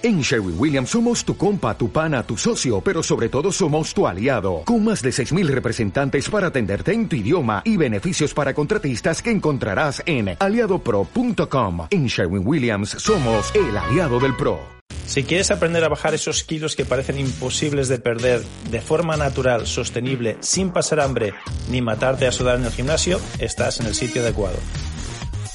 En Sherwin Williams somos tu compa, tu pana, tu socio, pero sobre todo somos tu aliado, con más de 6.000 representantes para atenderte en tu idioma y beneficios para contratistas que encontrarás en aliadopro.com. En Sherwin Williams somos el aliado del PRO. Si quieres aprender a bajar esos kilos que parecen imposibles de perder de forma natural, sostenible, sin pasar hambre ni matarte a sudar en el gimnasio, estás en el sitio adecuado.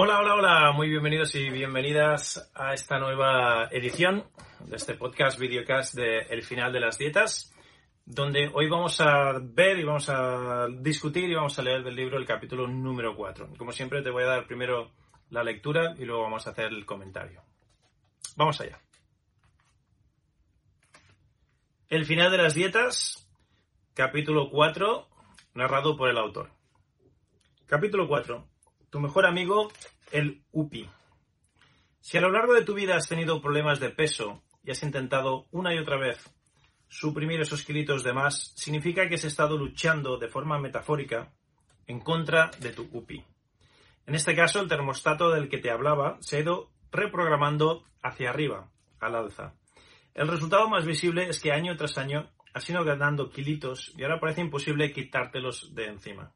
Hola, hola, hola, muy bienvenidos y bienvenidas a esta nueva edición de este podcast, videocast de El final de las dietas, donde hoy vamos a ver y vamos a discutir y vamos a leer del libro el capítulo número 4. Como siempre te voy a dar primero la lectura y luego vamos a hacer el comentario. Vamos allá. El final de las dietas, capítulo 4, narrado por el autor. Capítulo 4 tu mejor amigo, el UPI. Si a lo largo de tu vida has tenido problemas de peso y has intentado una y otra vez suprimir esos kilitos de más, significa que has estado luchando de forma metafórica en contra de tu UPI. En este caso, el termostato del que te hablaba se ha ido reprogramando hacia arriba, al alza. El resultado más visible es que año tras año has ido ganando kilitos y ahora parece imposible quitártelos de encima.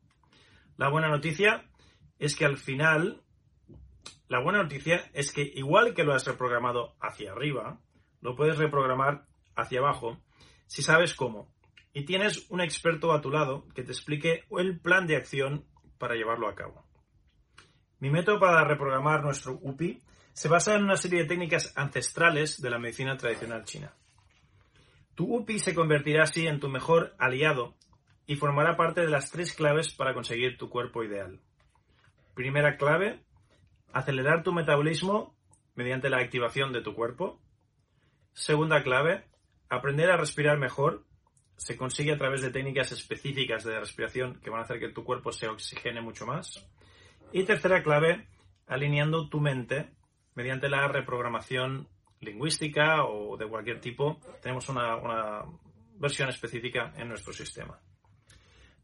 La buena noticia es que al final, la buena noticia es que igual que lo has reprogramado hacia arriba, lo puedes reprogramar hacia abajo si sabes cómo. Y tienes un experto a tu lado que te explique el plan de acción para llevarlo a cabo. Mi método para reprogramar nuestro UPI se basa en una serie de técnicas ancestrales de la medicina tradicional china. Tu UPI se convertirá así en tu mejor aliado y formará parte de las tres claves para conseguir tu cuerpo ideal. Primera clave, acelerar tu metabolismo mediante la activación de tu cuerpo. Segunda clave, aprender a respirar mejor. Se consigue a través de técnicas específicas de respiración que van a hacer que tu cuerpo se oxigene mucho más. Y tercera clave, alineando tu mente mediante la reprogramación lingüística o de cualquier tipo. Tenemos una, una versión específica en nuestro sistema.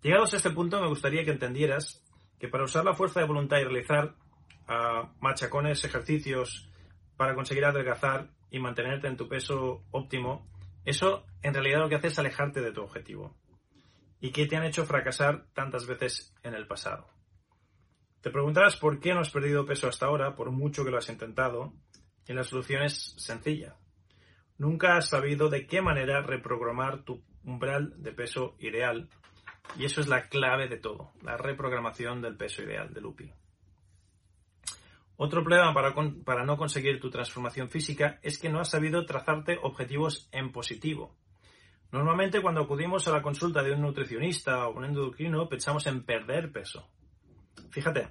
Llegados a este punto, me gustaría que entendieras que para usar la fuerza de voluntad y realizar uh, machacones, ejercicios para conseguir adelgazar y mantenerte en tu peso óptimo, eso en realidad lo que hace es alejarte de tu objetivo. ¿Y qué te han hecho fracasar tantas veces en el pasado? Te preguntarás por qué no has perdido peso hasta ahora, por mucho que lo has intentado, y la solución es sencilla. Nunca has sabido de qué manera reprogramar tu umbral de peso ideal y eso es la clave de todo, la reprogramación del peso ideal del UPI. Otro problema para, para, no conseguir tu transformación física es que no has sabido trazarte objetivos en positivo. Normalmente cuando acudimos a la consulta de un nutricionista o un endocrino pensamos en perder peso. Fíjate,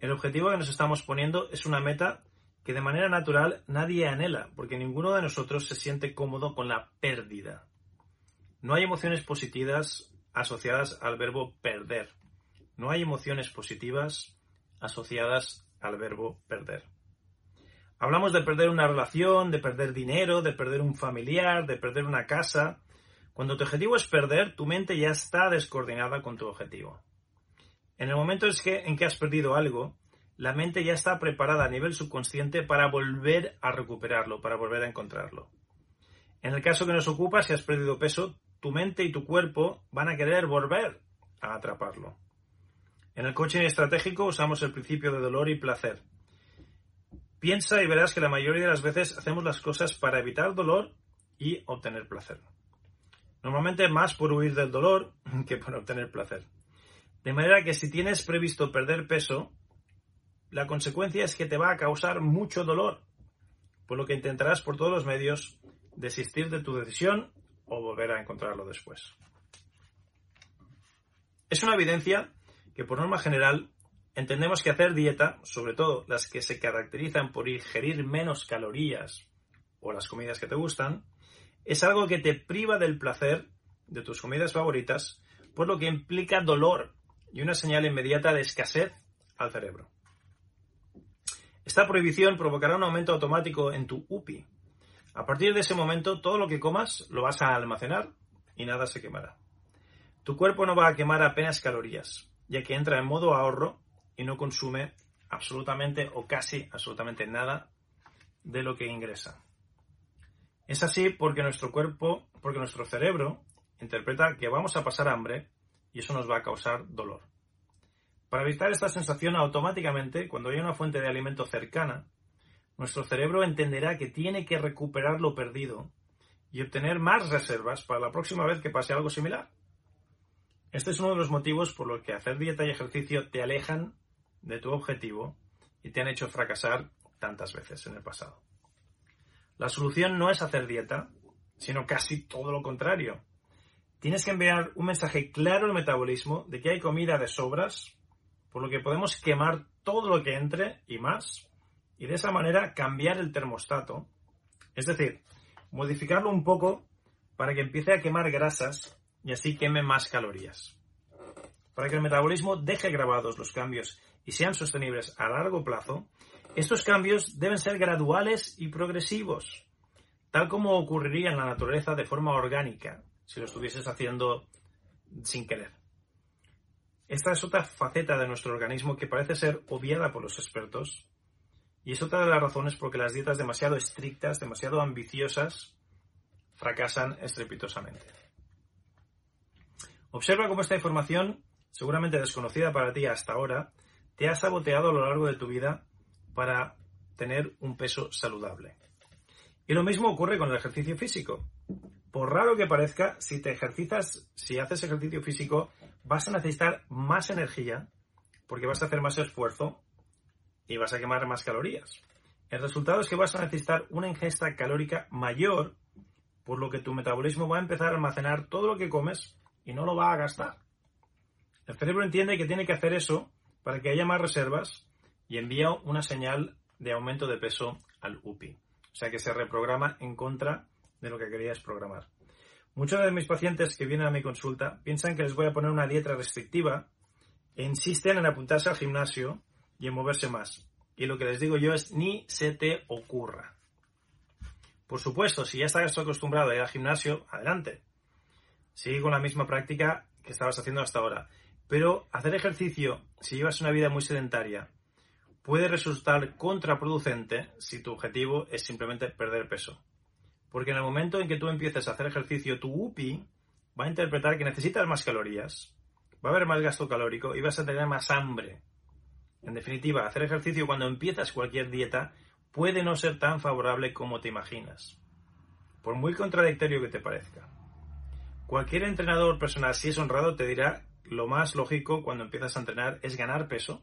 el objetivo que nos estamos poniendo es una meta que de manera natural nadie anhela, porque ninguno de nosotros se siente cómodo con la pérdida. No hay emociones positivas asociadas al verbo perder. No hay emociones positivas asociadas al verbo perder. Hablamos de perder una relación, de perder dinero, de perder un familiar, de perder una casa. Cuando tu objetivo es perder, tu mente ya está descoordinada con tu objetivo. En el momento en que has perdido algo, la mente ya está preparada a nivel subconsciente para volver a recuperarlo, para volver a encontrarlo. En el caso que nos ocupa, si has perdido peso, tu mente y tu cuerpo van a querer volver a atraparlo. En el coaching estratégico usamos el principio de dolor y placer. Piensa y verás que la mayoría de las veces hacemos las cosas para evitar dolor y obtener placer. Normalmente más por huir del dolor que por obtener placer. De manera que si tienes previsto perder peso, la consecuencia es que te va a causar mucho dolor, por lo que intentarás por todos los medios desistir de tu decisión o volver a encontrarlo después. Es una evidencia que por norma general entendemos que hacer dieta, sobre todo las que se caracterizan por ingerir menos calorías o las comidas que te gustan, es algo que te priva del placer de tus comidas favoritas, por lo que implica dolor y una señal inmediata de escasez al cerebro. Esta prohibición provocará un aumento automático en tu UPI. A partir de ese momento, todo lo que comas lo vas a almacenar y nada se quemará. Tu cuerpo no va a quemar apenas calorías, ya que entra en modo ahorro y no consume absolutamente o casi absolutamente nada de lo que ingresa. Es así porque nuestro cuerpo, porque nuestro cerebro interpreta que vamos a pasar hambre y eso nos va a causar dolor. Para evitar esta sensación automáticamente, cuando haya una fuente de alimento cercana, nuestro cerebro entenderá que tiene que recuperar lo perdido y obtener más reservas para la próxima vez que pase algo similar. Este es uno de los motivos por los que hacer dieta y ejercicio te alejan de tu objetivo y te han hecho fracasar tantas veces en el pasado. La solución no es hacer dieta, sino casi todo lo contrario. Tienes que enviar un mensaje claro al metabolismo de que hay comida de sobras, por lo que podemos quemar todo lo que entre y más, y de esa manera cambiar el termostato, es decir, modificarlo un poco para que empiece a quemar grasas y así queme más calorías. Para que el metabolismo deje grabados los cambios y sean sostenibles a largo plazo, estos cambios deben ser graduales y progresivos, tal como ocurriría en la naturaleza de forma orgánica, si lo estuvieses haciendo sin querer. Esta es otra faceta de nuestro organismo que parece ser obviada por los expertos y es otra de las razones por que las dietas demasiado estrictas, demasiado ambiciosas, fracasan estrepitosamente. Observa cómo esta información, seguramente desconocida para ti hasta ahora, te ha saboteado a lo largo de tu vida para tener un peso saludable. Y lo mismo ocurre con el ejercicio físico. Por raro que parezca, si te ejercitas, si haces ejercicio físico, vas a necesitar más energía porque vas a hacer más esfuerzo y vas a quemar más calorías. El resultado es que vas a necesitar una ingesta calórica mayor, por lo que tu metabolismo va a empezar a almacenar todo lo que comes y no lo va a gastar. El cerebro entiende que tiene que hacer eso para que haya más reservas y envía una señal de aumento de peso al UPI. O sea que se reprograma en contra de lo que querías programar. Muchos de mis pacientes que vienen a mi consulta piensan que les voy a poner una dieta restrictiva e insisten en apuntarse al gimnasio y en moverse más. Y lo que les digo yo es ni se te ocurra. Por supuesto, si ya estás acostumbrado a ir al gimnasio, adelante. Sigue con la misma práctica que estabas haciendo hasta ahora. Pero hacer ejercicio, si llevas una vida muy sedentaria, puede resultar contraproducente si tu objetivo es simplemente perder peso. Porque en el momento en que tú empieces a hacer ejercicio, tu UPI va a interpretar que necesitas más calorías, va a haber más gasto calórico y vas a tener más hambre. En definitiva, hacer ejercicio cuando empiezas cualquier dieta puede no ser tan favorable como te imaginas, por muy contradictorio que te parezca. Cualquier entrenador personal, si es honrado, te dirá lo más lógico cuando empiezas a entrenar es ganar peso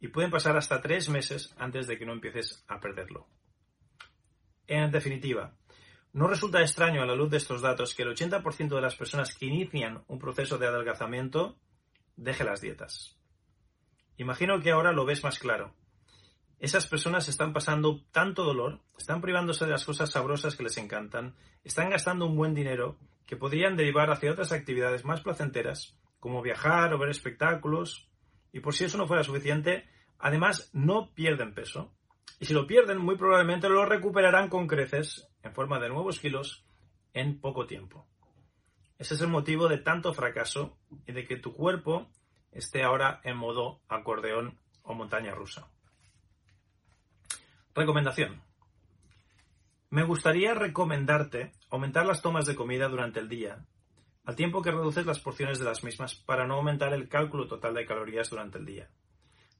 y pueden pasar hasta tres meses antes de que no empieces a perderlo. En definitiva, no resulta extraño a la luz de estos datos que el 80% de las personas que inician un proceso de adelgazamiento deje las dietas. Imagino que ahora lo ves más claro. Esas personas están pasando tanto dolor, están privándose de las cosas sabrosas que les encantan, están gastando un buen dinero que podrían derivar hacia otras actividades más placenteras, como viajar o ver espectáculos, y por si eso no fuera suficiente, además no pierden peso. Y si lo pierden, muy probablemente lo recuperarán con creces, en forma de nuevos kilos, en poco tiempo. Ese es el motivo de tanto fracaso y de que tu cuerpo esté ahora en modo acordeón o montaña rusa. Recomendación. Me gustaría recomendarte aumentar las tomas de comida durante el día al tiempo que reduces las porciones de las mismas para no aumentar el cálculo total de calorías durante el día,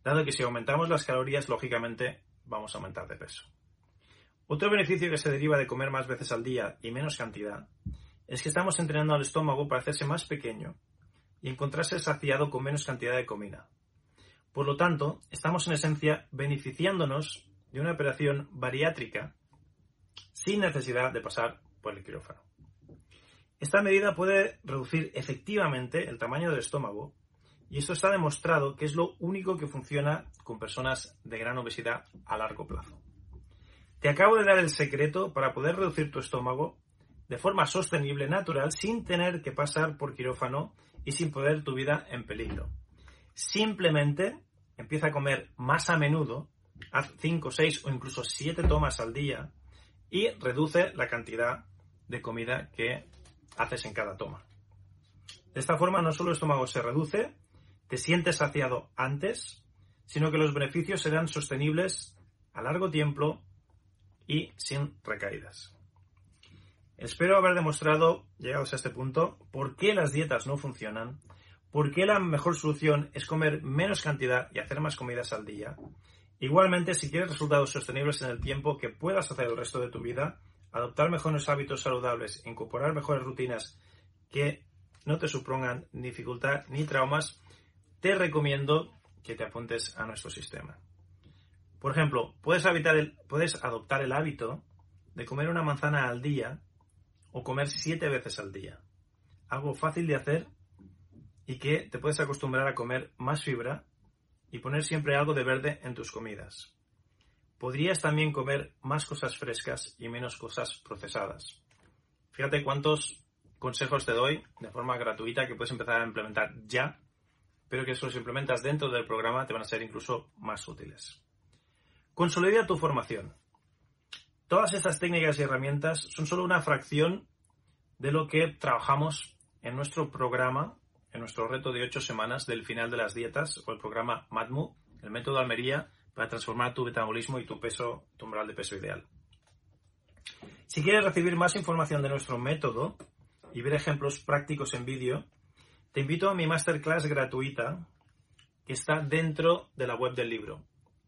dado que si aumentamos las calorías, lógicamente vamos a aumentar de peso. Otro beneficio que se deriva de comer más veces al día y menos cantidad es que estamos entrenando al estómago para hacerse más pequeño y encontrarse saciado con menos cantidad de comida. Por lo tanto, estamos en esencia beneficiándonos de una operación bariátrica sin necesidad de pasar por el quirófano. Esta medida puede reducir efectivamente el tamaño del estómago Y esto está demostrado que es lo único que funciona con personas de gran obesidad a largo plazo. Te acabo de dar el secreto para poder reducir tu estómago de forma sostenible, natural, sin tener que pasar por quirófano y sin poner tu vida en peligro. Simplemente empieza a comer más a menudo, haz 5, 6 o incluso 7 tomas al día y reduce la cantidad de comida que haces en cada toma. De esta forma no solo el estómago se reduce, te sientes saciado antes, sino que los beneficios serán sostenibles a largo tiempo y sin recaídas. Espero haber demostrado, llegados a este punto, por qué las dietas no funcionan, por qué la mejor solución es comer menos cantidad y hacer más comidas al día. Igualmente, si quieres resultados sostenibles en el tiempo que puedas hacer el resto de tu vida, adoptar mejores hábitos saludables, incorporar mejores rutinas que no te supongan dificultad ni traumas, te recomiendo que te apuntes a nuestro sistema. Por ejemplo, puedes adoptar el hábito de comer una manzana al día o comer siete veces al día. Algo fácil de hacer y que te puedes acostumbrar a comer más fibra y poner siempre algo de verde en tus comidas. Podrías también comer más cosas frescas y menos cosas procesadas. Fíjate cuántos consejos te doy de forma gratuita que puedes empezar a implementar ya, pero que si los implementas dentro del programa te van a ser incluso más útiles. Consolida tu formación. Todas estas técnicas y herramientas son solo una fracción de lo que trabajamos en nuestro programa, en nuestro reto de ocho semanas del final de las dietas o el programa MADMU, el método Almería para transformar tu metabolismo y tu peso, tu umbral de peso ideal. Si quieres recibir más información de nuestro método y ver ejemplos prácticos en vídeo, te invito a mi masterclass gratuita que está dentro de la web del libro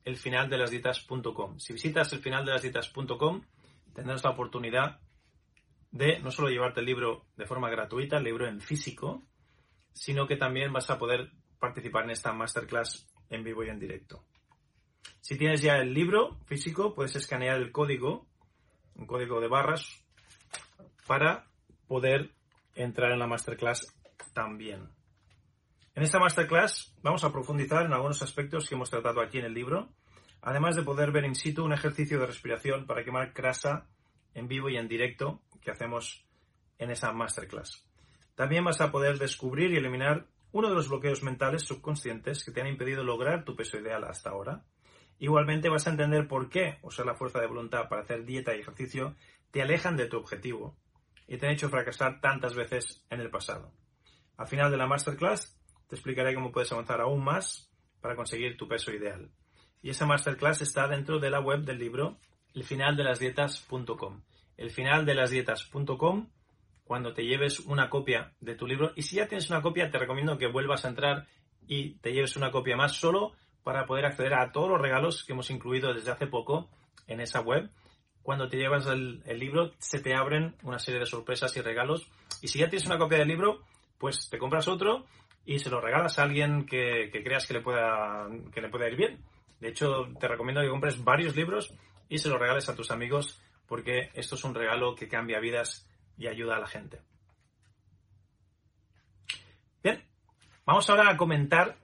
elfinaldelasdietas.com. Si visitas elfinaldelasdietas.com tendrás la oportunidad de no solo llevarte el libro de forma gratuita, el libro en físico, sino que también vas a poder participar en esta masterclass en vivo y en directo. Si tienes ya el libro físico, puedes escanear el código, un código de barras, para poder entrar en la masterclass también. En esta masterclass vamos a profundizar en algunos aspectos que hemos tratado aquí en el libro, además de poder ver in situ un ejercicio de respiración para quemar grasa en vivo y en directo que hacemos en esa masterclass. También vas a poder descubrir y eliminar uno de los bloqueos mentales subconscientes que te han impedido lograr tu peso ideal hasta ahora. Igualmente vas a entender por qué usar la fuerza de voluntad para hacer dieta y ejercicio te alejan de tu objetivo y te han hecho fracasar tantas veces en el pasado. Al final de la masterclass te explicaré cómo puedes avanzar aún más para conseguir tu peso ideal. Y esa masterclass está dentro de la web del libro elfinaldelasdietas.com. Elfinaldelasdietas.com cuando te lleves una copia de tu libro. Y si ya tienes una copia, te recomiendo que vuelvas a entrar y te lleves una copia más solo para poder acceder a todos los regalos que hemos incluido desde hace poco en esa web. Cuando te llevas el, el libro, se te abren una serie de sorpresas y regalos. Y si ya tienes una copia del libro, pues te compras otro y se lo regalas a alguien que, creas que le, pueda, que le pueda ir bien. De hecho, te recomiendo que compres varios libros y se los regales a tus amigos porque esto es un regalo que cambia vidas y ayuda a la gente. Bien, vamos ahora a comentar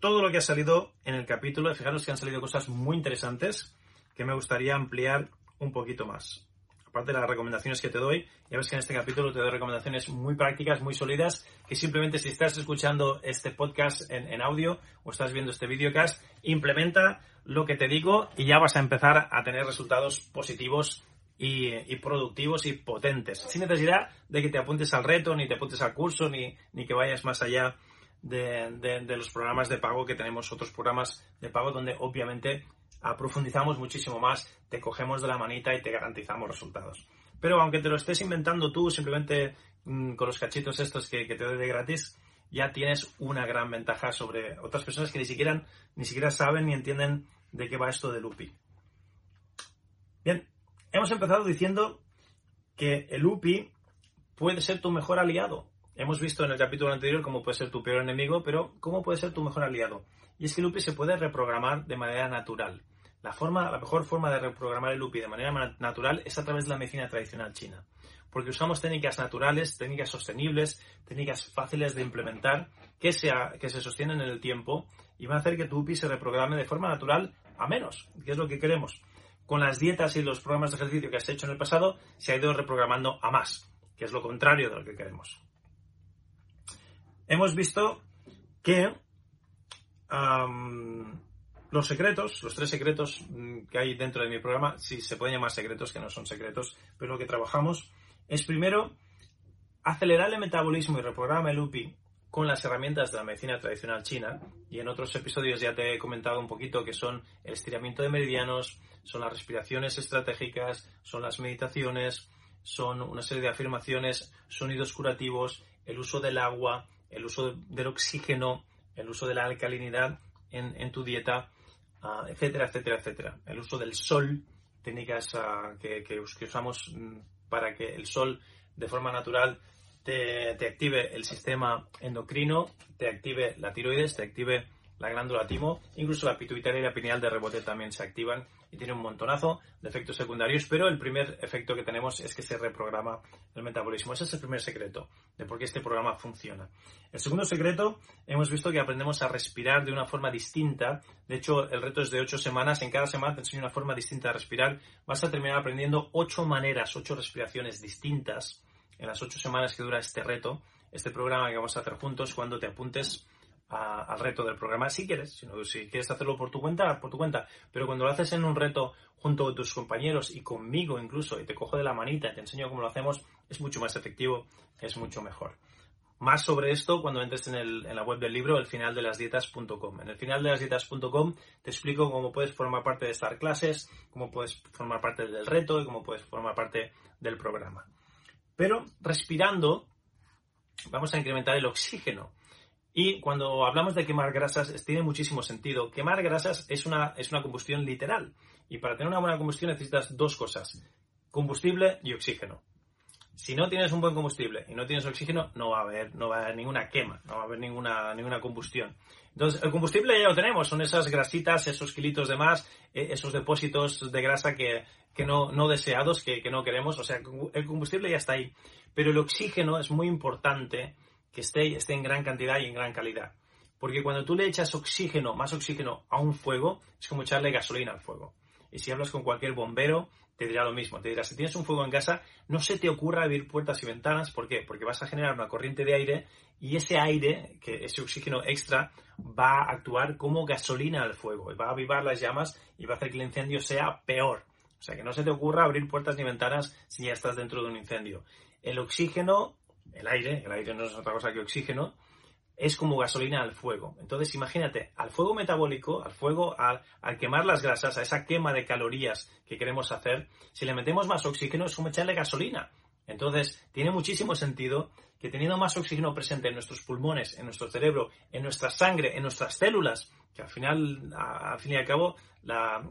todo lo que ha salido en el capítulo. Fijaros que han salido cosas muy interesantes que me gustaría ampliar un poquito más aparte de las recomendaciones que te doy, ya ves que en este capítulo te doy recomendaciones muy prácticas, muy sólidas, que simplemente si estás escuchando este podcast en, audio o estás viendo este videocast, implementa lo que te digo y ya vas a empezar a tener resultados positivos y, productivos y potentes, sin necesidad de que te apuntes al reto, ni te apuntes al curso, ni, ni que vayas más allá de, de, los programas de pago que tenemos otros programas de pago donde obviamente profundizamos muchísimo más, te cogemos de la manita y te garantizamos resultados. Pero aunque te lo estés inventando tú, simplemente mm, con los cachitos estos que, te doy de gratis, ya tienes una gran ventaja sobre otras personas que ni siquiera, ni siquiera saben ni entienden de qué va esto de UPI. Bien, hemos empezado diciendo que el UPI puede ser tu mejor aliado. Hemos visto en el capítulo anterior cómo puede ser tu peor enemigo, pero ¿cómo puede ser tu mejor aliado? Y es que el UPI se puede reprogramar de manera natural. La, forma, la mejor forma de reprogramar el UPI de manera natural es a través de la medicina tradicional china. Porque usamos técnicas naturales, técnicas sostenibles, técnicas fáciles de implementar, que, sea, que se sostienen en el tiempo y van a hacer que tu UPI se reprograme de forma natural a menos, que es lo que queremos. Con las dietas y los programas de ejercicio que has hecho en el pasado, se ha ido reprogramando a más, que es lo contrario de lo que queremos. Hemos visto que los secretos, los tres secretos mm, que hay dentro de mi programa, si se pueden llamar secretos, que no son secretos, pero lo que trabajamos es primero acelerar el metabolismo y reprogramar el UPI con las herramientas de la medicina tradicional china. Y en otros episodios ya te he comentado un poquito que son el estiramiento de meridianos, son las respiraciones estratégicas, son las meditaciones, son una serie de afirmaciones, sonidos curativos, el uso del agua, el uso del oxígeno, el uso de la alcalinidad en, tu dieta, ah, etcétera, etcétera, etcétera. El uso del sol, técnicas que, que, usamos mm, para que el sol de forma natural te, active el sistema endocrino, te active la tiroides, te active la glándula timo, incluso la pituitaria y la pineal de rebote también se activan y tiene un montonazo de efectos secundarios, pero el primer efecto que tenemos es que se reprograma el metabolismo. Ese es el primer secreto de por qué este programa funciona. El segundo secreto, hemos visto que aprendemos a respirar de una forma distinta. De hecho, el reto es de ocho semanas. En cada semana te enseño una forma distinta de respirar. Vas a terminar aprendiendo ocho maneras, ocho respiraciones distintas en las ocho semanas que dura este reto, este programa que vamos a hacer juntos, cuando te apuntes al reto del programa, si quieres, si, si quieres hacerlo por tu cuenta, por tu cuenta, pero cuando lo haces en un reto junto con tus compañeros y conmigo incluso, y te cojo de la manita y te enseño cómo lo hacemos, es mucho más efectivo, es mucho mejor. Más sobre esto cuando entres en, el, en la web del libro, elfinaldelasdietas.com. En el finaldelasdietas.com te explico cómo puedes formar parte de estas clases, cómo puedes formar parte del reto y cómo puedes formar parte del programa. Pero respirando vamos a incrementar el oxígeno. Y cuando hablamos de quemar grasas, tiene muchísimo sentido. Quemar grasas es una, es una combustión literal. Y para tener una buena combustión necesitas dos cosas. Combustible y oxígeno. Si no tienes un buen combustible y no tienes oxígeno, no va a haber, no va a haber ninguna quema, no va a haber ninguna, ninguna combustión. Entonces, el combustible ya lo tenemos, son esas grasitas, esos kilitos de más, eh, esos depósitos de grasa que, no, deseados, que, no queremos. O sea, el combustible ya está ahí. Pero el oxígeno es muy importante que esté, esté en gran cantidad y en gran calidad. Porque cuando tú le echas oxígeno, más oxígeno a un fuego, es como echarle gasolina al fuego. Y si hablas con cualquier bombero, te dirá lo mismo. Te dirá, si tienes un fuego en casa, no se te ocurra abrir puertas y ventanas. ¿Por qué? Porque vas a generar una corriente de aire y ese aire, que ese oxígeno extra, va a actuar como gasolina al fuego. Va a avivar las llamas y va a hacer que el incendio sea peor. O sea, que no se te ocurra abrir puertas ni ventanas si ya estás dentro de un incendio. El oxígeno, el aire, el aire no es otra cosa que oxígeno, es como gasolina al fuego. Entonces, imagínate, al fuego metabólico, al fuego, al, quemar las grasas, a esa quema de calorías que queremos hacer, si le metemos más oxígeno es como echarle gasolina. Entonces, tiene muchísimo sentido que teniendo más oxígeno presente en nuestros pulmones, en nuestro cerebro, en nuestra sangre, en nuestras células, que al final, al fin y al cabo, la,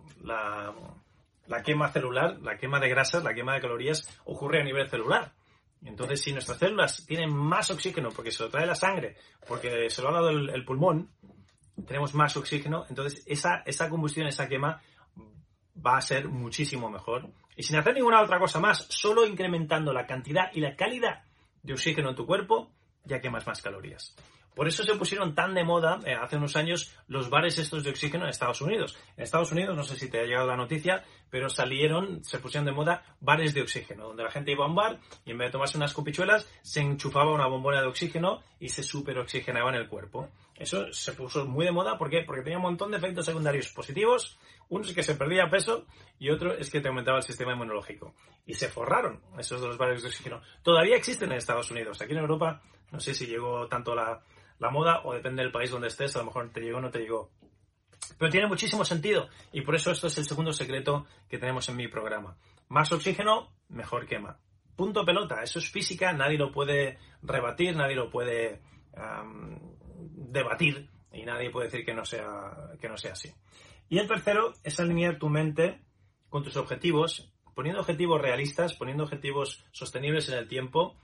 la quema celular, la quema de grasas, la quema de calorías ocurre a nivel celular. Entonces, si nuestras células tienen más oxígeno porque se lo trae la sangre, porque se lo ha dado el, pulmón, tenemos más oxígeno, entonces esa, esa combustión, esa quema va a ser muchísimo mejor. Y sin hacer ninguna otra cosa más, solo incrementando la cantidad y la calidad de oxígeno en tu cuerpo, ya quemas más calorías. Por eso se pusieron tan de moda eh, hace unos años los bares estos de oxígeno en Estados Unidos. En Estados Unidos, no sé si te ha llegado la noticia, pero salieron, se pusieron de moda bares de oxígeno, donde la gente iba a un bar y en vez de tomarse unas copichuelas, se enchufaba una bombona de oxígeno y se superoxigenaba en el cuerpo. Eso se puso muy de moda, ¿por qué? Porque tenía un montón de efectos secundarios positivos. Uno es que se perdía peso y otro es que te aumentaba el sistema inmunológico. Y se forraron esos dos bares de oxígeno. Todavía existen en Estados Unidos. Aquí en Europa no sé si llegó tanto la, la moda o depende del país donde estés, a lo mejor te llegó o no te llegó. Pero tiene muchísimo sentido y por eso esto es el segundo secreto que tenemos en mi programa. Más oxígeno, mejor quema. Punto pelota, eso es física, nadie lo puede rebatir, nadie lo puede debatir y nadie puede decir que no, sea, que no sea así. Y el tercero es alinear tu mente con tus objetivos, poniendo objetivos realistas, poniendo objetivos sostenibles en el tiempo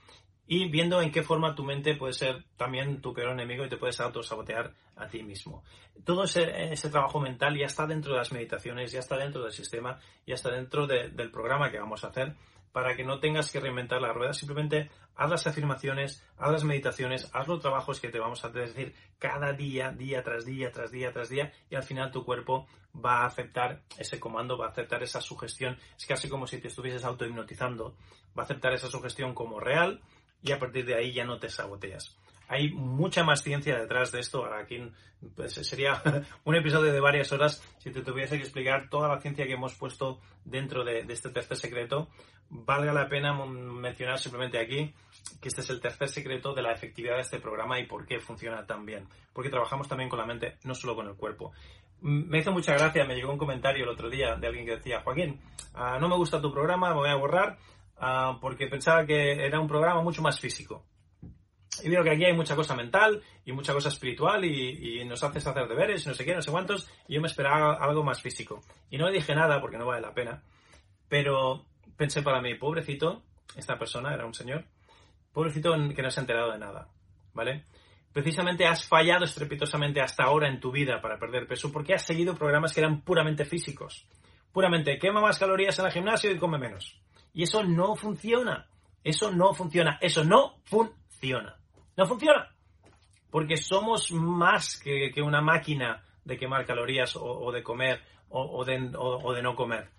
y viendo en qué forma tu mente puede ser también tu peor enemigo y te puedes autosabotear a ti mismo. Todo ese, trabajo mental ya está dentro de las meditaciones, ya está dentro del sistema, ya está dentro del programa que vamos a hacer para que no tengas que reinventar la rueda, simplemente haz las afirmaciones, haz las meditaciones, haz los trabajos que te vamos a decir cada día, día tras día, tras día, tras día, y al final tu cuerpo va a aceptar ese comando, va a aceptar esa sugestión. Es casi como si te estuvieses autohipnotizando. Va a aceptar esa sugestión como real y a partir de ahí ya no te saboteas. Hay mucha más ciencia detrás de esto. Aquí pues, sería un episodio de varias horas si te tuviese que explicar toda la ciencia que hemos puesto dentro de, este tercer secreto. Valga la pena mencionar simplemente aquí que este es el tercer secreto de la efectividad de este programa y por qué funciona tan bien. Porque trabajamos también con la mente, no solo con el cuerpo. Me hizo mucha gracia, me llegó un comentario el otro día de alguien que decía, Joaquín, ah, no me gusta tu programa, me voy a borrar ah, porque pensaba que era un programa mucho más físico. Y veo que aquí hay mucha cosa mental y mucha cosa espiritual y, nos haces hacer deberes y no sé qué, no sé cuántos, y yo me esperaba algo más físico. Y no le dije nada porque no vale la pena, pero pensé para mí, pobrecito, esta persona era un señor, pobrecito que no se ha enterado de nada, ¿vale? Precisamente has fallado estrepitosamente hasta ahora en tu vida para perder peso porque has seguido programas que eran puramente físicos. Puramente quema más calorías en el gimnasio y come menos. Y eso no funciona. Eso no funciona. Eso no funciona. No funciona. Porque somos más que, una máquina de quemar calorías o, de comer o, de, o, de, no comer.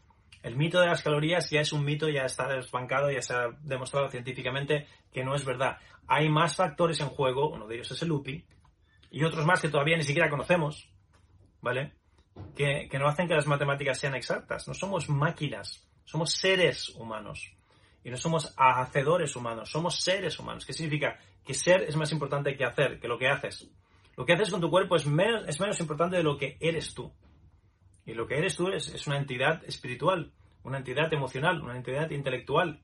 El mito de las calorías ya es un mito, ya está desbancado, ya se ha demostrado científicamente que no es verdad. Hay más factores en juego, uno de ellos es el UPI, y otros más que todavía ni siquiera conocemos, ¿vale? Que, no hacen que las matemáticas sean exactas. No somos máquinas, somos seres humanos. Y no somos hacedores humanos, somos seres humanos. ¿Qué significa? Que ser es más importante que hacer, que lo que haces. Lo que haces con tu cuerpo es menos, importante de lo que eres tú. Y lo que eres tú es una entidad espiritual, una entidad emocional, una entidad intelectual.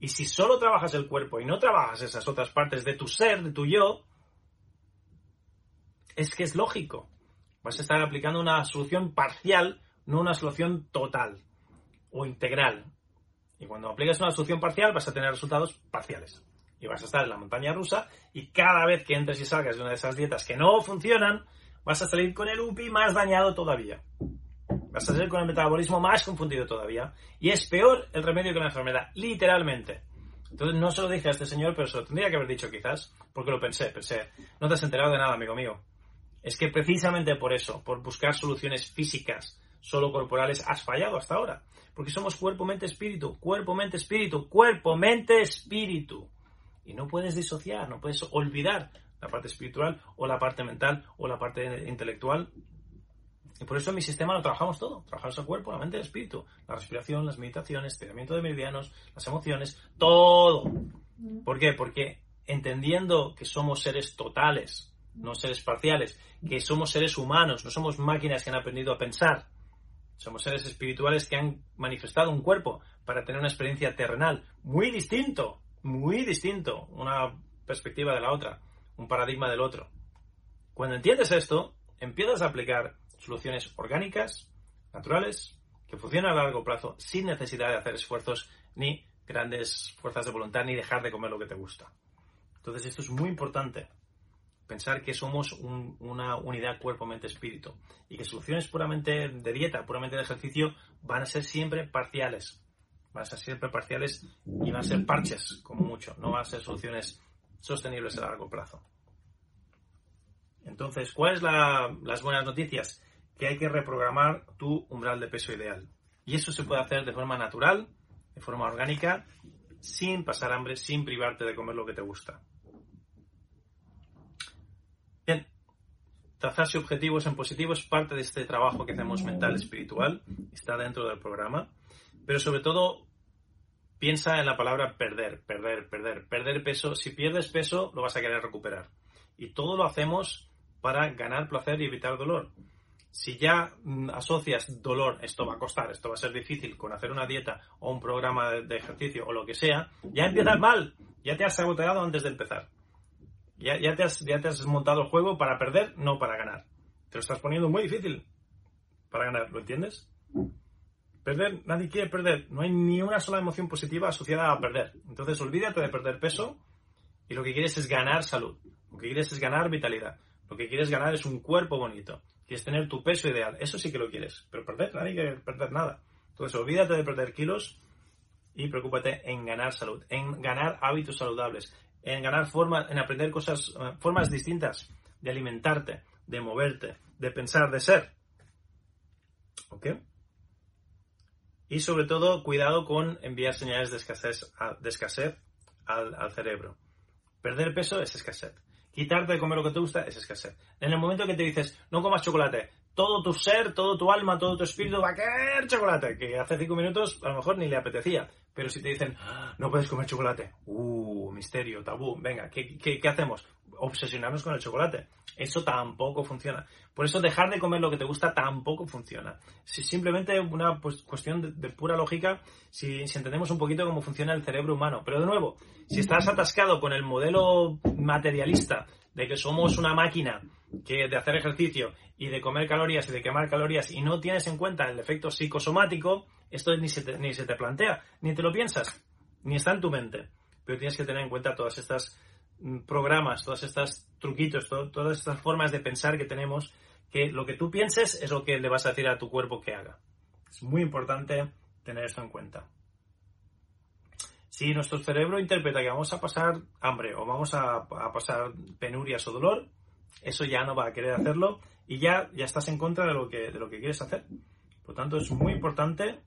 Y si solo trabajas el cuerpo y no trabajas esas otras partes de tu ser, de tu yo, es que es lógico. Vas a estar aplicando una solución parcial, no una solución total o integral. Y cuando aplicas una solución parcial vas a tener resultados parciales. Y vas a estar en la montaña rusa y cada vez que entres y salgas de una de esas dietas que no funcionan, vas a salir con el UPI más dañado todavía. Vas a salir con el metabolismo más confundido todavía. Y es peor el remedio que la enfermedad, literalmente. Entonces no se lo dije a este señor, pero se lo tendría que haber dicho quizás, porque lo pensé, pensé, no te has enterado de nada, amigo mío. Es que precisamente por eso, por buscar soluciones físicas, solo corporales, has fallado hasta ahora. Porque somos cuerpo, mente, espíritu, cuerpo, mente, espíritu, cuerpo, mente, espíritu. Y no puedes disociar, no puedes olvidar la parte espiritual o la parte mental o la parte intelectual. Y por eso en mi sistema lo trabajamos todo. Trabajamos el cuerpo, la mente, el espíritu. La respiración, las meditaciones, estiramiento de meridianos, las emociones, todo. ¿Por qué? Porque entendiendo que somos seres totales, no seres parciales, que somos seres humanos, no somos máquinas que han aprendido a pensar, somos seres espirituales que han manifestado un cuerpo para tener una experiencia terrenal muy distinto, muy distinto, una perspectiva de la otra, un paradigma del otro. Cuando entiendes esto, empiezas a aplicar soluciones orgánicas, naturales, que funcionan a largo plazo sin necesidad de hacer esfuerzos ni grandes fuerzas de voluntad ni dejar de comer lo que te gusta. Entonces esto es muy importante pensar que somos una unidad cuerpo-mente-espíritu y que soluciones puramente de dieta, puramente de ejercicio, van a ser siempre parciales. Van a ser siempre parciales y van a ser parches, como mucho. No van a ser soluciones sostenibles a largo plazo. Entonces, ¿cuáles son las buenas noticias? Que hay que reprogramar tu umbral de peso ideal. Y eso se puede hacer de forma natural, de forma orgánica, sin pasar hambre, sin privarte de comer lo que te gusta. Bien, trazarse objetivos en positivo es parte de este trabajo que hacemos mental espiritual, está dentro del programa, pero sobre todo piensa en la palabra perder, perder, perder, perder peso. Si pierdes peso, lo vas a querer recuperar. Y todo lo hacemos para ganar placer y evitar dolor. Si ya mm, asocias dolor, esto va a costar, esto va a ser difícil con hacer una dieta o un programa de ejercicio o lo que sea, ya empiezas mal, ya te has saboteado antes de empezar. Ya, te has, ya te has montado el juego para perder, no para ganar. Te lo estás poniendo muy difícil para ganar, ¿lo entiendes? Perder, nadie quiere perder. No hay ni una sola emoción positiva asociada a perder. Entonces olvídate de perder peso Y lo que quieres es ganar salud. Lo que quieres es ganar vitalidad. Lo que quieres ganar es un cuerpo bonito. Quieres tener tu peso ideal. Eso sí que lo quieres. Pero perder, nadie quiere perder nada. Entonces, olvídate de perder kilos y preocúpate en ganar salud, en ganar hábitos saludables, en ganar formas, en aprender cosas, eh, formas distintas de alimentarte, de moverte, de pensar, de ser. ¿Ok? Y sobre todo, cuidado con enviar señales de escasez, de escasez al, al cerebro. Perder peso es escasez. Quitarte de comer lo que te gusta es escasez. En el momento que te dices, no comas chocolate, todo tu ser, todo tu alma, todo tu espíritu va a querer chocolate, que hace cinco minutos a lo mejor ni le apetecía. Pero si te dicen, no puedes comer chocolate, uh, misterio, tabú, venga, ¿qué, qué, hacemos? Obsesionarnos con el chocolate. Eso tampoco funciona. Por eso dejar de comer lo que te gusta tampoco funciona. Si simplemente una pues, cuestión de, pura lógica, si, si entendemos un poquito cómo funciona el cerebro humano. Pero de nuevo, si estás atascado con el modelo materialista de que somos una máquina que de hacer ejercicio y de comer calorías y de quemar calorías y no tienes en cuenta el efecto psicosomático, esto ni se, te, ni se te plantea, ni te lo piensas, ni está en tu mente. Pero tienes que tener en cuenta todas estas mm, programas, todas estas truquitos, todas estas formas de pensar que tenemos, que lo que tú pienses es lo que le vas a decir a tu cuerpo que haga. Es muy importante tener esto en cuenta. Si nuestro cerebro interpreta que vamos a pasar hambre o vamos a, a pasar penurias o dolor, eso ya no va a querer hacerlo y ya, ya estás en contra de lo, que, de lo que quieres hacer. Por tanto, es muy importante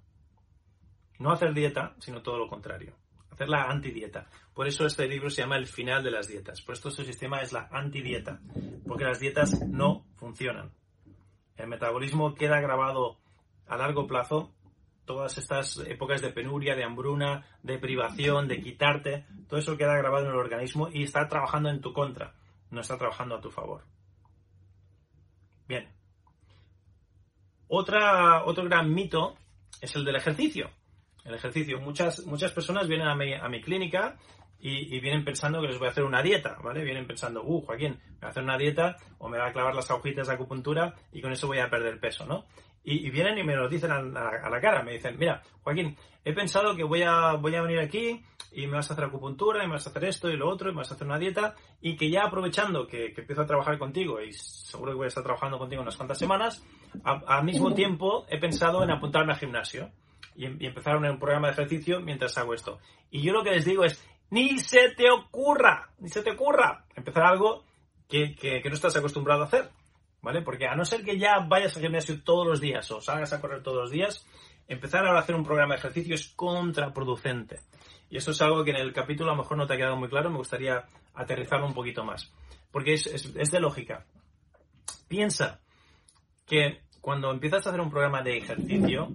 no hacer dieta, sino todo lo contrario. Hacer la antidieta. Por eso este libro se llama El final de las dietas. Por esto este sistema es la antidieta. Porque las dietas no funcionan. El metabolismo queda grabado a largo plazo. Todas estas épocas de penuria, de hambruna, de privación, de quitarte, todo eso queda grabado en el organismo y está trabajando en tu contra no está trabajando a tu favor. Bien. Otro gran mito es el del ejercicio. El ejercicio. Muchas, muchas personas vienen a mi, a mi clínica y, vienen pensando que les voy a hacer una dieta, ¿vale? Vienen pensando, uh, Joaquín, me voy a hacer una dieta o me va a clavar las agujitas de acupuntura y con eso voy a perder peso, ¿no? Y, vienen y me lo dicen a, la cara, me dicen, mira, Joaquín, he pensado que voy a, voy a venir aquí y me vas a hacer acupuntura y me vas a hacer esto y lo otro y me vas a hacer una dieta y que ya aprovechando que, empiezo a trabajar contigo y seguro que voy a estar trabajando contigo unas cuantas semanas, al mismo tiempo he pensado en apuntarme al gimnasio y, empezar un, programa de ejercicio mientras hago esto. Y yo lo que les digo es, ni se te ocurra, ni se te ocurra empezar algo que, que no estás acostumbrado a hacer. ¿vale? Porque a no ser que ya vayas al gimnasio todos los días o salgas a correr todos los días, empezar ahora a hacer un programa de ejercicio es contraproducente. Y eso es algo que en el capítulo a lo mejor no te ha quedado muy claro, me gustaría aterrizarlo un poquito más. Porque es, es de lógica. Piensa que cuando empiezas a hacer un programa de ejercicio,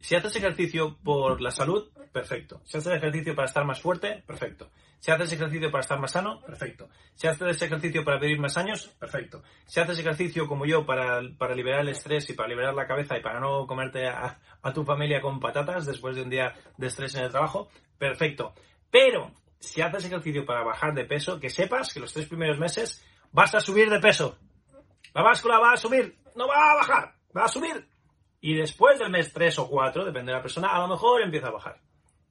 si haces ejercicio por la salud, perfecto. Si haces ejercicio para estar más fuerte, perfecto. Si haces ejercicio para estar más sano, perfecto. Si haces ejercicio para vivir más años, perfecto. Si haces ejercicio como yo para, liberar el estrés y para liberar la cabeza y para no comerte a, tu familia con patatas después de un día de estrés en el trabajo, perfecto. Pero si haces ejercicio para bajar de peso, que sepas que los tres primeros meses vas a subir de peso. La báscula va a subir, no va a bajar, va a subir. Y después del mes 3 o 4, depende de la persona, a lo mejor empieza a bajar.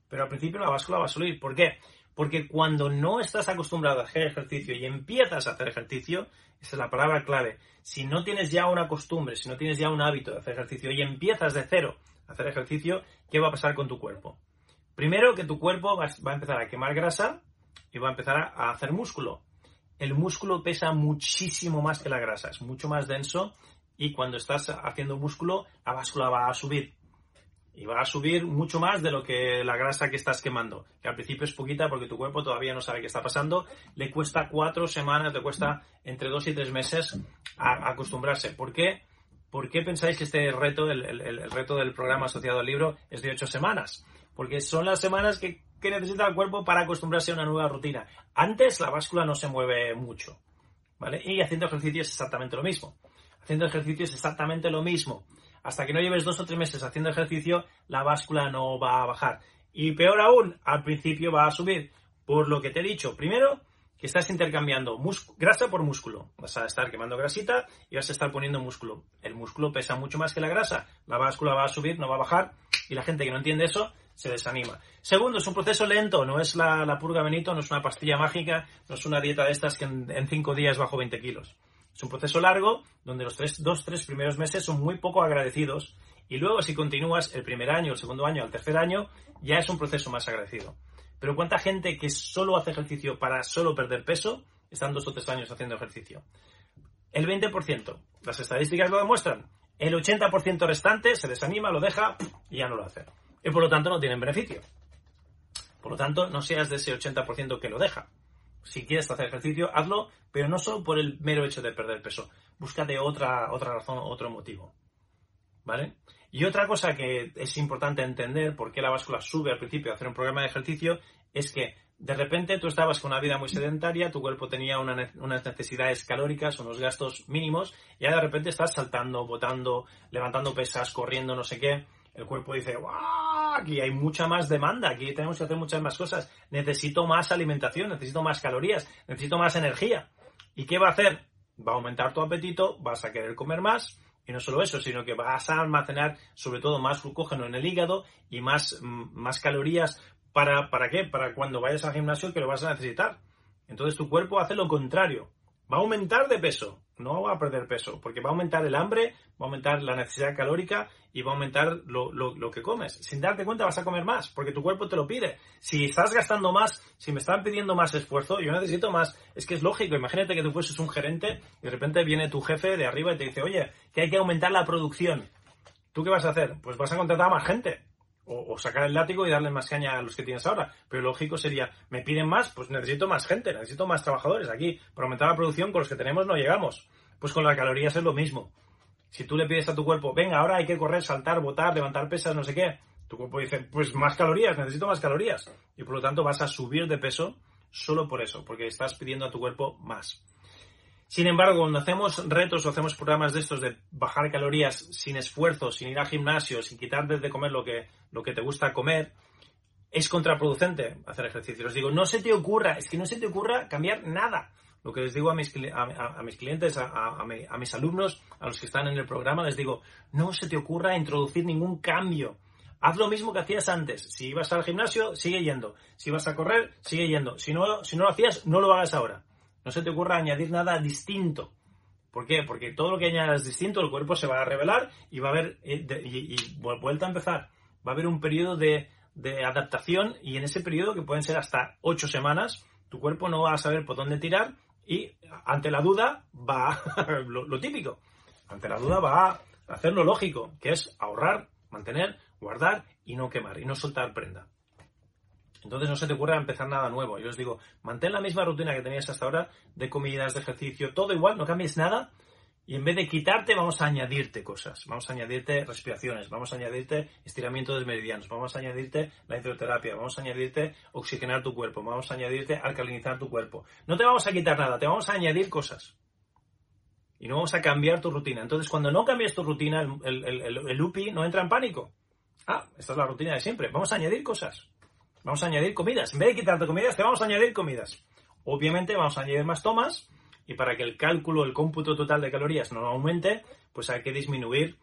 Pero al principio la báscula va a subir. ¿Por qué? Porque cuando no estás acostumbrado a hacer ejercicio y empiezas a hacer ejercicio, esa es la palabra clave. Si no tienes ya una costumbre, si no tienes ya un hábito de hacer ejercicio y empiezas de cero a hacer ejercicio, ¿qué va a pasar con tu cuerpo? Primero que tu cuerpo va a empezar a quemar grasa y va a empezar a hacer músculo. El músculo pesa muchísimo más que la grasa, es mucho más denso y cuando estás haciendo músculo, la báscula va a subir. Y va a subir mucho más de lo que la grasa que estás quemando, que al principio es poquita porque tu cuerpo todavía no sabe qué está pasando. Le cuesta cuatro semanas, le cuesta entre dos y tres meses a, acostumbrarse. ¿Por qué? ¿Por qué pensáis que este reto, el, reto del programa asociado al libro, es de ocho semanas? Porque son las semanas que, que necesita el cuerpo para acostumbrarse a una nueva rutina. Antes la báscula no se mueve mucho, ¿vale? Y haciendo ejercicio es exactamente lo mismo haciendo ejercicio es exactamente lo mismo. Hasta que no lleves dos o tres meses haciendo ejercicio, la báscula no va a bajar. Y peor aún, al principio va a subir. Por lo que te he dicho, primero, que estás intercambiando grasa por músculo. Vas a estar quemando grasita y vas a estar poniendo músculo. El músculo pesa mucho más que la grasa. La báscula va a subir, no va a bajar. Y la gente que no entiende eso se desanima. Segundo, es un proceso lento, no es la, purga Benito, no es una pastilla mágica, no es una dieta de estas que en, cinco días bajo 20 kilos. Es un proceso largo donde los tres, dos, tres primeros meses son muy poco agradecidos y luego si continúas el primer año, el segundo año, el tercer año, ya es un proceso más agradecido. Pero ¿cuánta gente que solo hace ejercicio para solo perder peso están dos o tres años haciendo ejercicio? El 20%. Las estadísticas lo demuestran. El 80% restante se desanima, lo deja y ya no lo hace. Y por lo tanto no tienen beneficio. Por lo tanto, no seas de ese 80% que lo deja. Si quieres hacer ejercicio, hazlo, pero no solo por el mero hecho de perder peso. Búscate otra, otra razón, otro motivo. ¿Vale? Y otra cosa que es importante entender, por qué la báscula sube al principio a hacer un programa de ejercicio, es que de repente tú estabas con una vida muy sedentaria, tu cuerpo tenía unas necesidades calóricas, unos gastos mínimos, y ahora de repente estás saltando, botando, levantando pesas, corriendo, no sé qué. El cuerpo dice. Aquí hay mucha más demanda, aquí tenemos que hacer muchas más cosas. Necesito más alimentación, necesito más calorías, necesito más energía. ¿Y qué va a hacer? Va a aumentar tu apetito, vas a querer comer más, y no solo eso, sino que vas a almacenar sobre todo más glucógeno en el hígado y más, mm, más calorías. ¿Para, ¿Para qué? Para cuando vayas al gimnasio que lo vas a necesitar. Entonces tu cuerpo hace lo contrario. Va a aumentar de peso no va a perder peso, porque va a aumentar el hambre, va a aumentar la necesidad calórica y va a aumentar lo, que comes. Sin darte cuenta vas a comer más, porque tu cuerpo te lo pide. Si estás gastando más, si me están pidiendo más esfuerzo, yo necesito más. Es que es lógico, imagínate que tú fueses un gerente y de repente viene tu jefe de arriba y te dice, oye, que hay que aumentar la producción. ¿Tú qué vas a hacer? Pues vas a contratar a más gente o, sacar el látigo y darle más caña a los que tienes ahora. Pero lógico sería, me piden más, pues necesito más gente, necesito más trabajadores. Aquí, para aumentar la producción, con los que tenemos no llegamos. Pues con las calorías es lo mismo. Si tú le pides a tu cuerpo, venga, ahora hay que correr, saltar, botar, levantar pesas, no sé qué, tu cuerpo dice, pues más calorías, necesito más calorías. Y por lo tanto vas a subir de peso solo por eso, porque estás pidiendo a tu cuerpo más. Sin embargo, cuando hacemos retos o hacemos programas de estos de bajar calorías sin esfuerzo, sin ir al gimnasio, sin quitarte de comer lo que, lo que te gusta comer, es contraproducente hacer ejercicio. Os digo, no se te ocurra, es que no se te ocurra cambiar nada. Lo que les digo a mis, a, mis clientes, a, mis alumnos, a los que están en el programa, les digo, no se te ocurra introducir ningún cambio. Haz lo mismo que hacías antes. Si ibas al gimnasio, sigue yendo. Si vas a correr, sigue yendo. Si no, si no lo hacías, no lo hagas ahora. No se te ocurra añadir nada distinto. ¿Por qué? Porque todo lo que añadas distinto, el cuerpo se va a revelar y va a haber, eh, y, vuelta a empezar. Va a haber un periodo de, adaptación y en ese periodo, que pueden ser hasta ocho semanas, tu cuerpo no va a saber por dónde tirar y ante la duda va lo, lo, típico. Ante la duda va a hacer lo lógico, que es ahorrar, mantener, guardar y no quemar y no soltar prenda. Entonces no se te ocurra empezar nada nuevo. Yo os digo, mantén la misma rutina que tenías hasta ahora de comidas, de ejercicio, todo igual, no cambies nada. Y en vez de quitarte, vamos a añadirte cosas. Vamos a añadirte respiraciones, vamos a añadirte estiramiento de meridianos, vamos a añadirte la hidroterapia, vamos a añadirte oxigenar tu cuerpo, vamos a añadirte alcalinizar tu cuerpo. No te vamos a quitar nada, te vamos a añadir cosas. Y no vamos a cambiar tu rutina. Entonces, cuando no cambies tu rutina, el, el UPI no entra en pánico. Ah, esta es la rutina de siempre. Vamos a añadir cosas. Vamos a añadir comidas. En vez de quitarte comidas, te vamos a añadir comidas. Obviamente vamos a añadir más tomas y para que el cálculo, el cómputo total de calorías no aumente, pues hay que disminuir,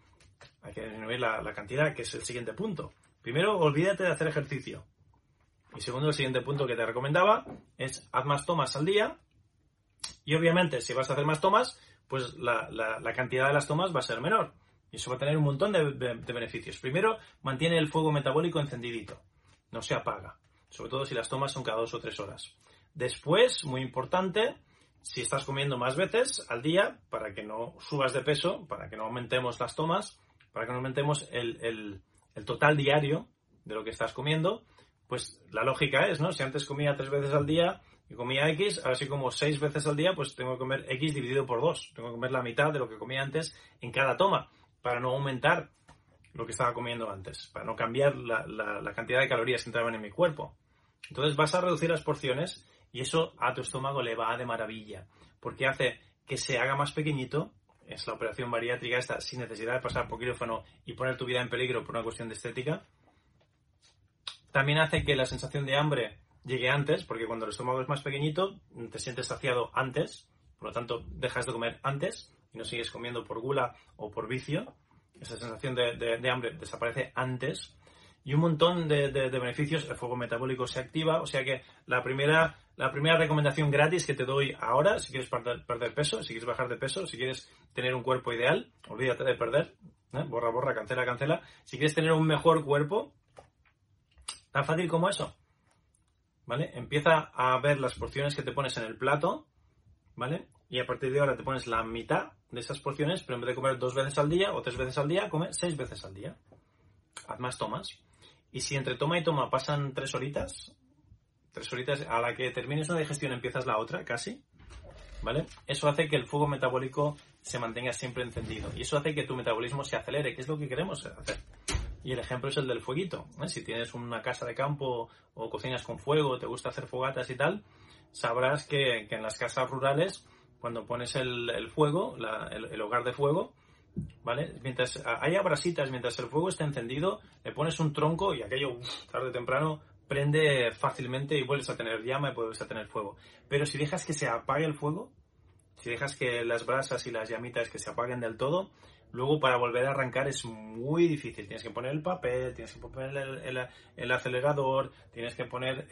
hay que disminuir la, la cantidad, que es el siguiente punto. Primero, olvídate de hacer ejercicio. Y segundo, el siguiente punto que te recomendaba es haz más tomas al día. Y obviamente, si vas a hacer más tomas, pues la, la, cantidad de las tomas va a ser menor. Y eso va a tener un montón de, de beneficios. Primero, mantiene el fuego metabólico encendidito no se apaga, sobre todo si las tomas son cada dos o tres horas. Después, muy importante, si estás comiendo más veces al día, para que no subas de peso, para que no aumentemos las tomas, para que no aumentemos el, total diario de lo que estás comiendo, pues la lógica es, ¿no? Si antes comía tres veces al día y comía X, ahora si como seis veces al día, pues tengo que comer X dividido por dos. Tengo que comer la mitad de lo que comía antes en cada toma, para no aumentar lo que estaba comiendo antes, para no cambiar la, cantidad de calorías que entraban en mi cuerpo. Entonces vas a reducir las porciones y eso a tu estómago le va de maravilla, porque hace que se haga más pequeñito, es la operación bariátrica esta, sin necesidad de pasar por quirófano y poner tu vida en peligro por una cuestión de estética. También hace que la sensación de hambre llegue antes, porque cuando el estómago es más pequeñito, te sientes saciado antes, por lo tanto dejas de comer antes y no sigues comiendo por gula o por vicio esa sensación de, hambre desaparece antes y un montón de, beneficios. El fuego metabólico se activa, o sea que la primera, la primera recomendación gratis que te doy ahora, si quieres perder, peso, si quieres bajar de peso, si quieres tener un cuerpo ideal, olvídate de perder, ¿eh? borra, borra, cancela, cancela. Si quieres tener un mejor cuerpo, tan fácil como eso. ¿Vale? Empieza a ver las porciones que te pones en el plato, ¿vale? Y a partir de ahora te pones la mitad de esas porciones, pero en vez de comer dos veces al día o tres veces al día, come seis veces al día. Haz más tomas. Y si entre toma y toma pasan tres horitas, tres horitas, a la que termines una digestión empiezas la otra, casi, ¿vale? Eso hace que el fuego metabólico se mantenga siempre encendido. Y eso hace que tu metabolismo se acelere, que es lo que queremos hacer. Y el ejemplo es el del fueguito. ¿eh? Si tienes una casa de campo o cocinas con fuego, te gusta hacer fogatas y tal, sabrás que, en las casas rurales, cuando pones el, fuego, el hogar de fuego, ¿vale? Mientras haya brasitas, mientras el fuego esté encendido, le pones un tronco y aquello, tarde o temprano, prende fácilmente y vuelves a tener llama y vuelves a tener fuego. Pero si dejas que se apague el fuego, si dejas que las brasas y las llamitas que se apaguen del todo, luego para volver a arrancar es muy difícil. Tienes que poner el papel, tienes que poner el, acelerador, tienes que poner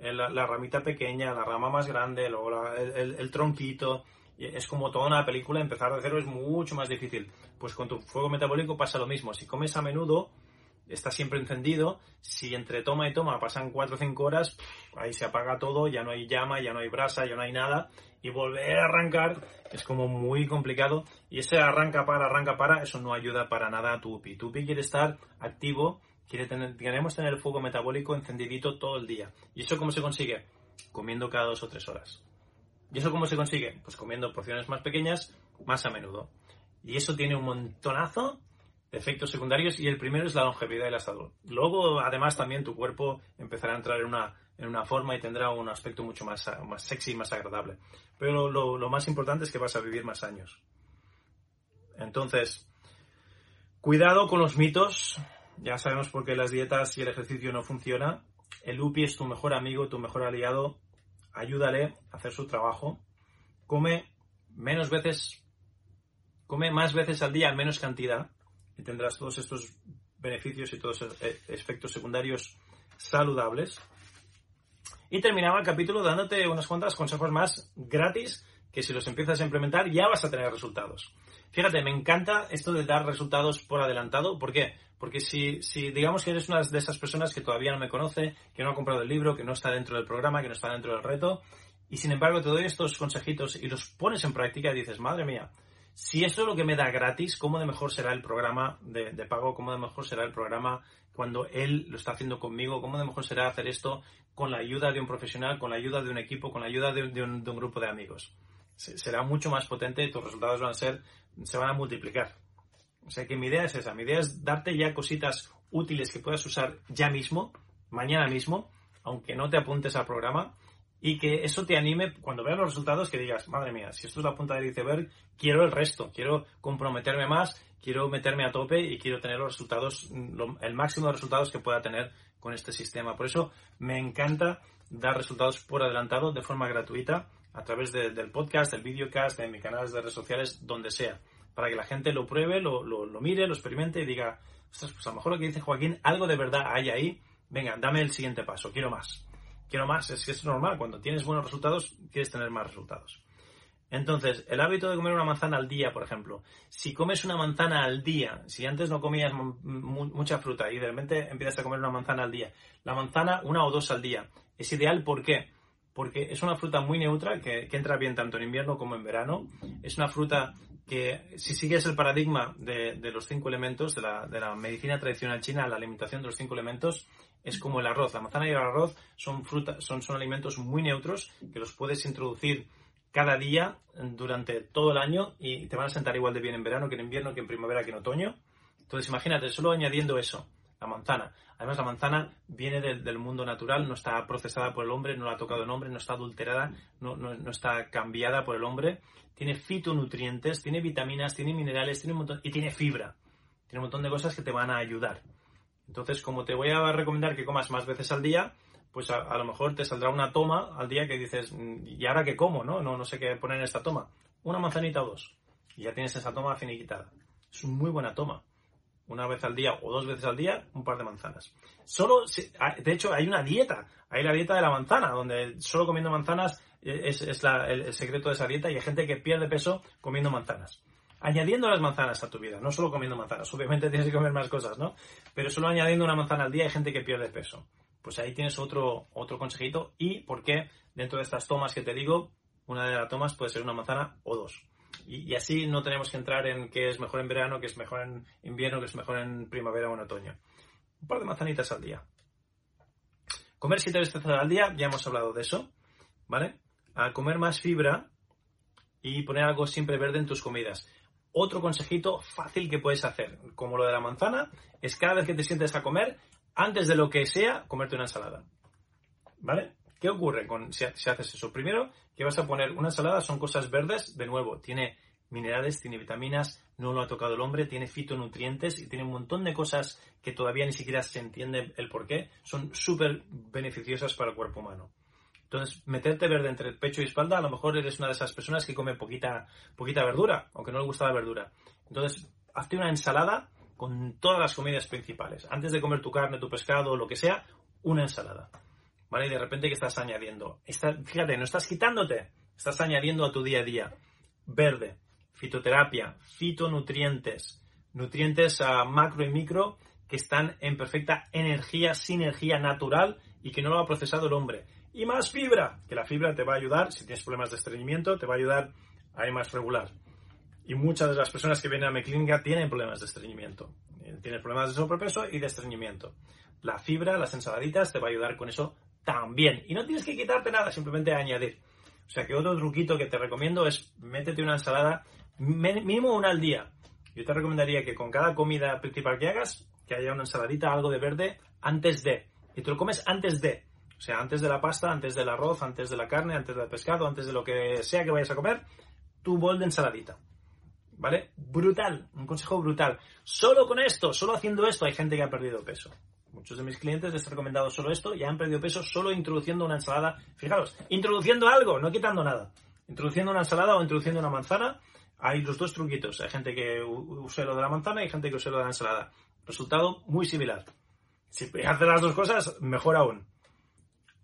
la ramita pequeña, la rama más grande, luego el, tronquito es como toda una película, empezar de cero es mucho más difícil. Pues con tu fuego metabólico pasa lo mismo. Si comes a menudo, está siempre encendido. Si entre toma y toma pasan 4 o 5 horas, ahí se apaga todo, ya no hay llama, ya no hay brasa, ya no hay nada. Y volver a arrancar es como muy complicado. Y ese arranca para, arranca para, eso no ayuda para nada a tu UPI. Tu UPI quiere estar activo, quiere tener, queremos tener el fuego metabólico encendidito todo el día. ¿Y eso cómo se consigue? Comiendo cada 2 o 3 horas. ¿Y eso cómo se consigue? Pues comiendo porciones más pequeñas más a menudo. Y eso tiene un montonazo efectos secundarios y el primero es la longevidad y la salud. Luego, además, también tu cuerpo empezará a entrar en una, en una forma y tendrá un aspecto mucho más, más sexy y más agradable. Pero lo, lo más importante es que vas a vivir más años. Entonces, cuidado con los mitos. Ya sabemos por qué las dietas y el ejercicio no funcionan. El UPI es tu mejor amigo, tu mejor aliado ayúdale a hacer su trabajo, come menos veces, come más veces al día en menos cantidad y tendrás todos estos beneficios y todos estos e-, efectos secundarios saludables. Y terminaba el capítulo dándote unas cuantas consejos más gratis que si los empiezas a implementar ya vas a tener resultados. Fíjate, me encanta esto de dar resultados por adelantado. ¿Por qué? Porque si, si digamos que eres una de esas personas que todavía no me conoce, que no ha comprado el libro, que no está dentro del programa, que no está dentro del reto, y sin embargo te doy estos consejitos y los pones en práctica y dices, madre mía, si eso es lo que me da gratis, ¿cómo de mejor será el programa de, pago? ¿Cómo de mejor será el programa cuando él lo está haciendo conmigo? ¿Cómo de mejor será hacer esto con la ayuda de un profesional, con la ayuda de un equipo, con la ayuda de, un, grupo de amigos? Será mucho más potente y tus resultados van a ser se van a multiplicar. O sea que mi idea es esa, mi idea es darte ya cositas útiles que puedas usar ya mismo, mañana mismo, aunque no te apuntes al programa, y que eso te anime cuando veas los resultados que digas, madre mía, si esto es la punta del iceberg, quiero el resto, quiero comprometerme más, quiero meterme a tope y quiero tener los resultados, el máximo de resultados que pueda tener con este sistema. Por eso me encanta dar resultados por adelantado de forma gratuita a través del podcast, del videocast, de mis canales de redes sociales, donde sea, para que la gente lo pruebe, lo, mire, lo experimente y diga, pues a lo mejor lo que dice Joaquín, algo de verdad hay ahí, venga, dame el siguiente paso, quiero más, quiero más, es que es normal, cuando tienes buenos resultados, quieres tener más resultados. Entonces, el hábito de comer una manzana al día, por ejemplo, si comes una manzana al día, si antes no comías mucha fruta y de repente empiezas a comer una manzana al día, la manzana una o dos al día, es ideal, ¿por qué? porque es una fruta muy neutra que, entra bien tanto en invierno como en verano. Es una fruta que, si sigues el paradigma de, los cinco elementos, de la, medicina tradicional china, la alimentación de los cinco elementos, es como el arroz. La manzana y el arroz son, fruta, son, son alimentos muy neutros que los puedes introducir cada día durante todo el año y te van a sentar igual de bien en verano que en invierno, que en primavera, que en otoño. Entonces imagínate, solo añadiendo eso la manzana. Además, la manzana viene del, mundo natural, no está procesada por el hombre, no la ha tocado el hombre, no está adulterada, no, no, está cambiada por el hombre. Tiene fitonutrientes, tiene vitaminas, tiene minerales, tiene un montón, y tiene fibra. Tiene un montón de cosas que te van a ayudar. Entonces, como te voy a recomendar que comas más veces al día, pues a, lo mejor te saldrá una toma al día que dices, mm, ¿y ahora qué como? No, no, no sé qué poner en esta toma. Una manzanita o dos. Y ya tienes esa toma finiquitada. Es una muy buena toma. Una vez al día o dos veces al día, un par de manzanas. Solo, de hecho, hay una dieta, hay la dieta de la manzana, donde solo comiendo manzanas es, el, secreto de esa dieta y hay gente que pierde peso comiendo manzanas. Añadiendo las manzanas a tu vida, no solo comiendo manzanas, obviamente tienes que comer más cosas, ¿no? Pero solo añadiendo una manzana al día hay gente que pierde peso. Pues ahí tienes otro, otro consejito y por qué dentro de estas tomas que te digo, una de las tomas puede ser una manzana o dos. Y, así no tenemos que entrar en qué es mejor en verano, qué es mejor en invierno, qué es mejor en primavera o en otoño. Un par de manzanitas al día. Comer siete veces al día, ya hemos hablado de eso, ¿vale? A comer más fibra y poner algo siempre verde en tus comidas. Otro consejito fácil que puedes hacer, como lo de la manzana, es cada vez que te sientes a comer, antes de lo que sea, comerte una ensalada. ¿Vale? ¿Qué ocurre con, si, haces eso? Primero, que vas a poner una ensalada, son cosas verdes, de nuevo, tiene minerales, tiene vitaminas, no lo ha tocado el hombre, tiene fitonutrientes y tiene un montón de cosas que todavía ni siquiera se entiende el por qué, son súper beneficiosas para el cuerpo humano. Entonces, meterte verde entre el pecho y espalda, a lo mejor eres una de esas personas que come poquita, poquita verdura, aunque no le gusta la verdura. Entonces, hazte una ensalada con todas las comidas principales. Antes de comer tu carne, tu pescado o lo que sea, una ensalada. ¿Vale? Y de repente, ¿qué estás añadiendo? fíjate, no estás quitándote, estás añadiendo a tu día a día. Verde, fitoterapia, fitonutrientes, nutrientes macro y micro que están en perfecta energía, sinergia natural y que no lo ha procesado el hombre. Y más fibra, que la fibra te va a ayudar, si tienes problemas de estreñimiento, te va a ayudar a ir más regular. Y muchas de las personas que vienen a mi clínica tienen problemas de estreñimiento. Eh, tienen problemas de sobrepeso y de estreñimiento. La fibra, las ensaladitas, te va a ayudar con eso también. Y no tienes que quitarte nada, simplemente añadir. O sea que otro truquito que te recomiendo es métete una ensalada, mínimo una al día. Yo te recomendaría que con cada comida principal que hagas, que haya una ensaladita, algo de verde, antes de. Y te lo comes antes de. O sea, antes de la pasta, antes del arroz, antes de la carne, antes del pescado, antes de lo que sea que vayas a comer, tu bol de ensaladita. ¿Vale? Brutal, un consejo brutal. Solo con esto, solo haciendo esto, hay gente que ha perdido peso. Muchos de mis clientes les he recomendado solo esto y han perdido peso solo introduciendo una ensalada. Fijaros, introduciendo algo, no quitando nada. Introduciendo una ensalada o introduciendo una manzana, hay los dos truquitos. Hay gente que use lo de la manzana y gente que use lo de la ensalada. Resultado muy similar. Si haces las dos cosas, mejor aún.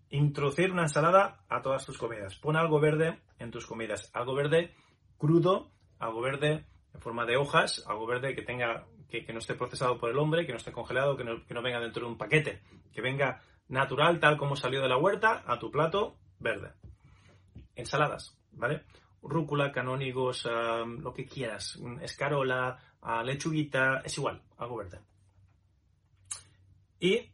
Introducir una ensalada a todas tus comidas. Pon algo verde en tus comidas. Algo verde crudo, algo verde en forma de hojas, algo verde que tenga que, no esté procesado por el hombre, que no esté congelado, que no, venga dentro de un paquete, que venga natural, tal como salió de la huerta, a tu plato verde. Ensaladas, ¿vale? Rúcula, canónigos, lo que quieras, escarola, lechuguita, es igual, algo verde. Y,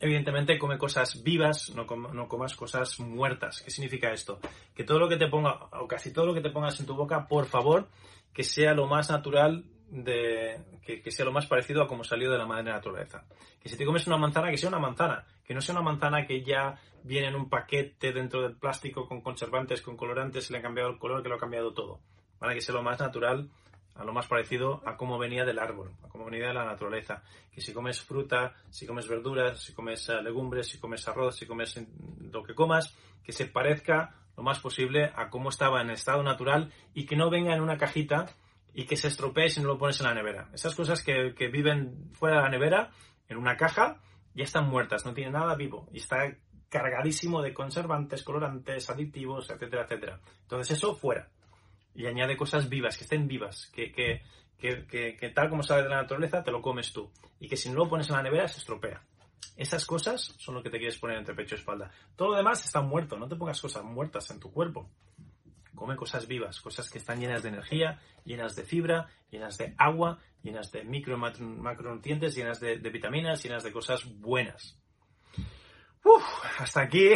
evidentemente, come cosas vivas, no, no comas cosas muertas. ¿Qué significa esto? Que todo lo que te ponga, o casi todo lo que te pongas en tu boca, por favor, que sea lo más natural de que, sea lo más parecido a como salió de la madre naturaleza. Que si te comes una manzana, que sea una manzana, que no sea una manzana que ya viene en un paquete dentro del plástico con conservantes, con colorantes, le ha cambiado el color, que lo ha cambiado todo. Para que sea lo más natural, a lo más parecido a cómo venía del árbol, a cómo venía de la naturaleza. Que si comes fruta, si comes verduras, si comes eh, legumbres, si comes arroz, si comes lo que comas, que se parezca lo más posible a cómo estaba en estado natural y que no venga en una cajita y que se estropee si no lo pones en la nevera. Esas cosas que, viven fuera de la nevera, en una caja, ya están muertas, no tienen nada vivo y está cargadísimo de conservantes, colorantes, aditivos, etcétera, etcétera. Entonces eso fuera. Y añade cosas vivas, que estén vivas, que, que, que, que, tal como sale de la naturaleza te lo comes tú. Y que si no lo pones en la nevera se estropea. Esas cosas son lo que te quieres poner entre pecho y espalda. Todo lo demás está muerto. No te pongas cosas muertas en tu cuerpo. Come cosas vivas, cosas que están llenas de energía, llenas de fibra, llenas de agua, llenas de micro macronutrientes, llenas de, vitaminas, llenas de cosas buenas. Uf, hasta aquí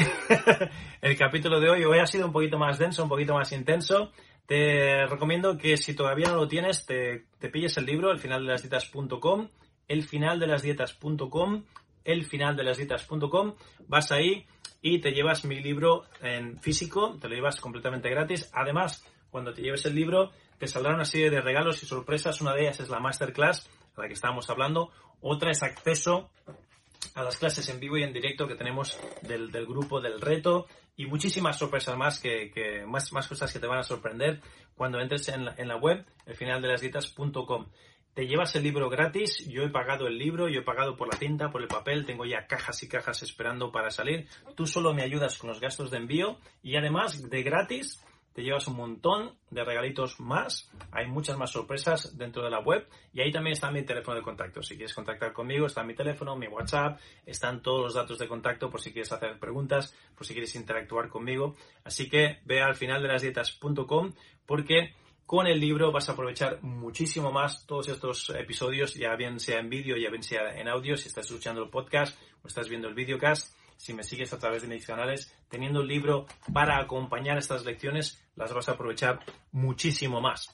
el capítulo de hoy. Hoy ha sido un poquito más denso, un poquito más intenso. Te recomiendo que si todavía no lo tienes, te, te pilles el libro, el final de las dietas.com, el final de las dietas.com, el final de las dietas.com. Vas ahí y te llevas mi libro en físico, te lo llevas completamente gratis. Además, cuando te lleves el libro, te saldrá una serie de regalos y sorpresas. Una de ellas es la masterclass a la que estábamos hablando. Otra es acceso a las clases en vivo y en directo que tenemos del, grupo del reto y muchísimas sorpresas más que, más, más cosas que te van a sorprender cuando entres en la, en la web, el te llevas el libro gratis. Yo he pagado el libro, yo he pagado por la tinta, por el papel, tengo ya cajas y cajas esperando para salir. Tú solo me ayudas con los gastos de envío y además de gratis te llevas un montón de regalitos más. Hay muchas más sorpresas dentro de la web y ahí también está mi teléfono de contacto. Si quieres contactar conmigo, está mi teléfono, mi WhatsApp, están todos los datos de contacto por si quieres hacer preguntas, por si quieres interactuar conmigo. Así que ve al final de las dietas.com porque con el libro vas a aprovechar muchísimo más todos estos episodios, ya bien sea en vídeo, ya bien sea en audio, si estás escuchando el podcast o estás viendo el videocast si me sigues a través de mis canales, teniendo el libro para acompañar estas lecciones, las vas a aprovechar muchísimo más.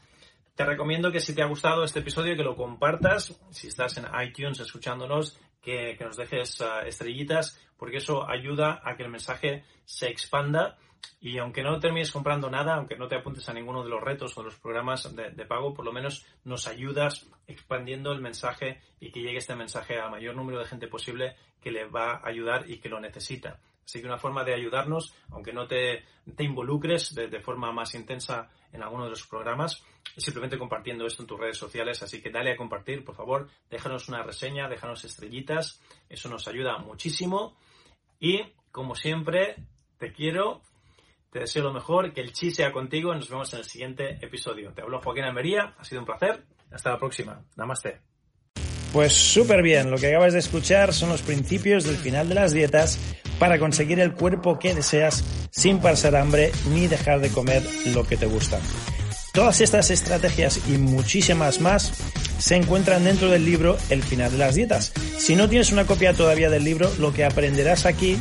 Te recomiendo que si te ha gustado este episodio, que lo compartas, si estás en iTunes escuchándonos, que, nos dejes ah, estrellitas, porque eso ayuda a que el mensaje se expanda y aunque no termines comprando nada, aunque no te apuntes a ninguno de los retos o de los programas de, pago, por lo menos nos ayudas expandiendo el mensaje y que llegue este mensaje al mayor número de gente posible que le va a ayudar y que lo necesita. Así que una forma de ayudarnos, aunque no te, involucres de, de, forma más intensa en alguno de los programas, es simplemente compartiendo esto en tus redes sociales. Así que dale a compartir, por favor, déjanos una reseña, déjanos estrellitas, eso nos ayuda muchísimo. Y, como siempre, te quiero te deseo lo mejor, que el chi sea contigo y nos vemos en el siguiente episodio. Te hablo Joaquín Almería, ha sido un placer. Hasta la próxima. Namaste. Pues súper bien, lo que acabas de escuchar son los principios del final de las dietas para conseguir el cuerpo que deseas sin pasar hambre ni dejar de comer lo que te gusta. Todas estas estrategias y muchísimas más se encuentran dentro del libro El final de las dietas. Si no tienes una copia todavía del libro, lo que aprenderás aquí